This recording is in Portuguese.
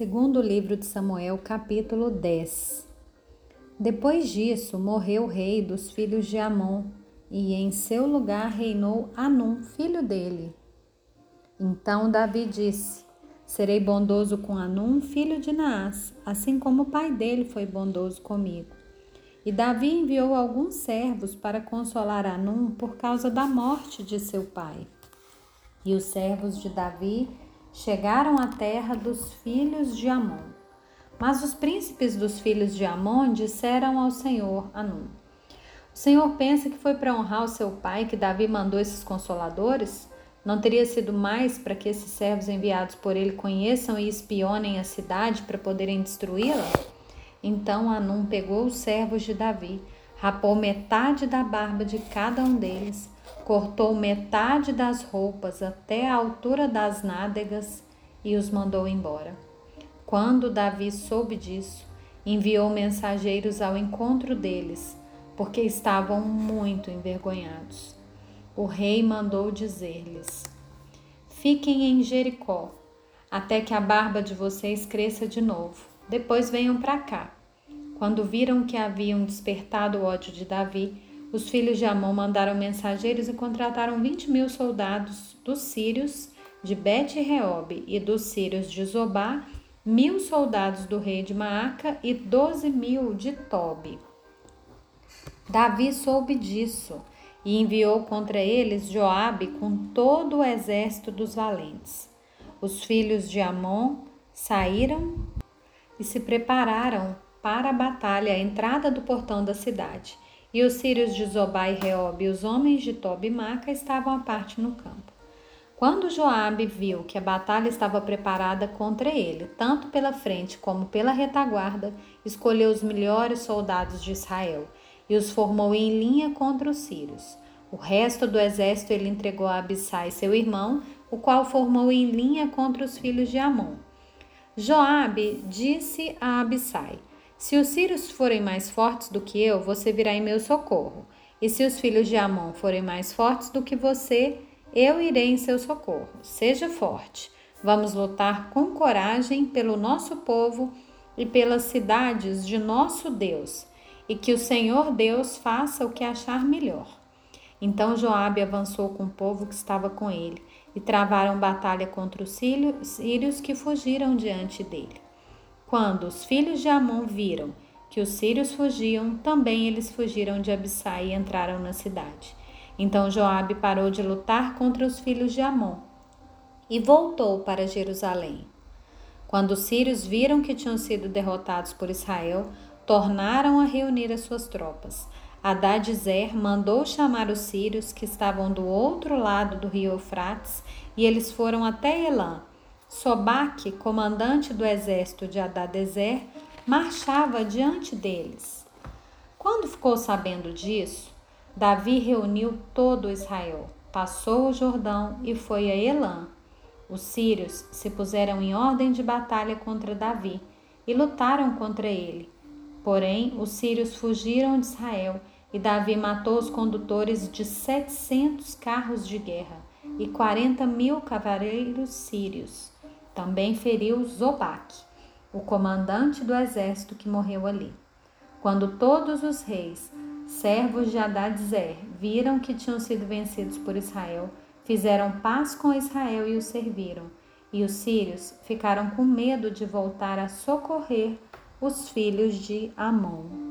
Segundo livro de Samuel, capítulo 10. Depois disso, morreu o rei dos filhos de Amon, e em seu lugar reinou Anum, filho dele. Então Davi disse: Serei bondoso com Anum, filho de Naás, assim como o pai dele foi bondoso comigo. E Davi enviou alguns servos para consolar Anum por causa da morte de seu pai. E os servos de Davi chegaram à terra dos filhos de Amon. Mas os príncipes dos filhos de Amon disseram ao Senhor Anum: O Senhor pensa que foi para honrar o seu pai que Davi mandou esses consoladores? Não teria sido mais para que esses servos enviados por ele conheçam e espionem a cidade para poderem destruí-la? Então Anum pegou os servos de Davi, rapou metade da barba de cada um deles cortou metade das roupas até a altura das nádegas e os mandou embora. Quando Davi soube disso, enviou mensageiros ao encontro deles, porque estavam muito envergonhados. O rei mandou dizer-lhes: Fiquem em Jericó, até que a barba de vocês cresça de novo. Depois venham para cá. Quando viram que haviam despertado o ódio de Davi, os filhos de Amon mandaram mensageiros e contrataram 20 mil soldados dos sírios de Bet-Reob e dos sírios de Zobá, mil soldados do rei de Maaca e doze mil de Tobi. Davi soube disso e enviou contra eles Joabe com todo o exército dos valentes. Os filhos de Amon saíram e se prepararam para a batalha à entrada do portão da cidade. E os sírios de Zobá e Reob e os homens de Tob e Maca estavam à parte no campo. Quando Joabe viu que a batalha estava preparada contra ele, tanto pela frente como pela retaguarda, escolheu os melhores soldados de Israel e os formou em linha contra os sírios. O resto do exército ele entregou a Abissai, seu irmão, o qual formou em linha contra os filhos de Amon. Joabe disse a Abissai: se os sírios forem mais fortes do que eu, você virá em meu socorro. E se os filhos de Amon forem mais fortes do que você, eu irei em seu socorro. Seja forte. Vamos lutar com coragem pelo nosso povo e pelas cidades de nosso Deus, e que o Senhor Deus faça o que achar melhor. Então Joabe avançou com o povo que estava com ele, e travaram batalha contra os sírios que fugiram diante dele. Quando os filhos de Amon viram que os sírios fugiam, também eles fugiram de Abissai e entraram na cidade. Então Joabe parou de lutar contra os filhos de Amon e voltou para Jerusalém. Quando os sírios viram que tinham sido derrotados por Israel, tornaram a reunir as suas tropas. Adadezer mandou chamar os sírios que estavam do outro lado do rio Eufrates e eles foram até Elã Sobaque, comandante do exército de Adadezer, marchava diante deles. Quando ficou sabendo disso, Davi reuniu todo Israel, passou o Jordão e foi a Elã. Os sírios se puseram em ordem de batalha contra Davi e lutaram contra ele. Porém, os sírios fugiram de Israel e Davi matou os condutores de setecentos carros de guerra e quarenta mil cavaleiros sírios. Também feriu Zobaque, o comandante do exército que morreu ali. Quando todos os reis, servos de Adadzer, viram que tinham sido vencidos por Israel, fizeram paz com Israel e o serviram. E os sírios ficaram com medo de voltar a socorrer os filhos de Amon.